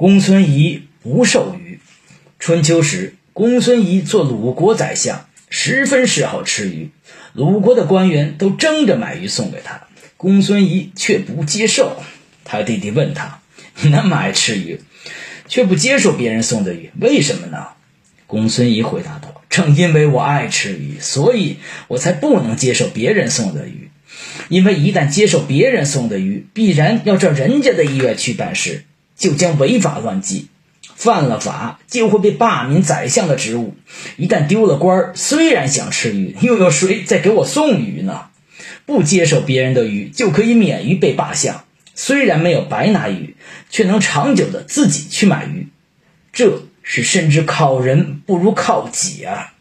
公孙仪不受鱼。春秋时，公孙仪做鲁国宰相，十分嗜好吃鱼，鲁国的官员都争着买鱼送给他，公孙仪却不接受。他弟弟问他：“你那么爱吃鱼，却不接受别人送的鱼，为什么呢？”公孙仪回答道：“正因为我爱吃鱼，所以我才不能接受别人送的鱼。因为一旦接受别人送的鱼，必然要照人家的意愿去办事，就将违法乱纪。犯了法，就会被罢免宰相的职务。一旦丢了官儿，虽然想吃鱼，又有谁再给我送鱼呢？不接受别人的鱼，就可以免于被罢相。”虽然没有白拿鱼，却能长久的自己去买鱼，这是甚至靠人不如靠己啊！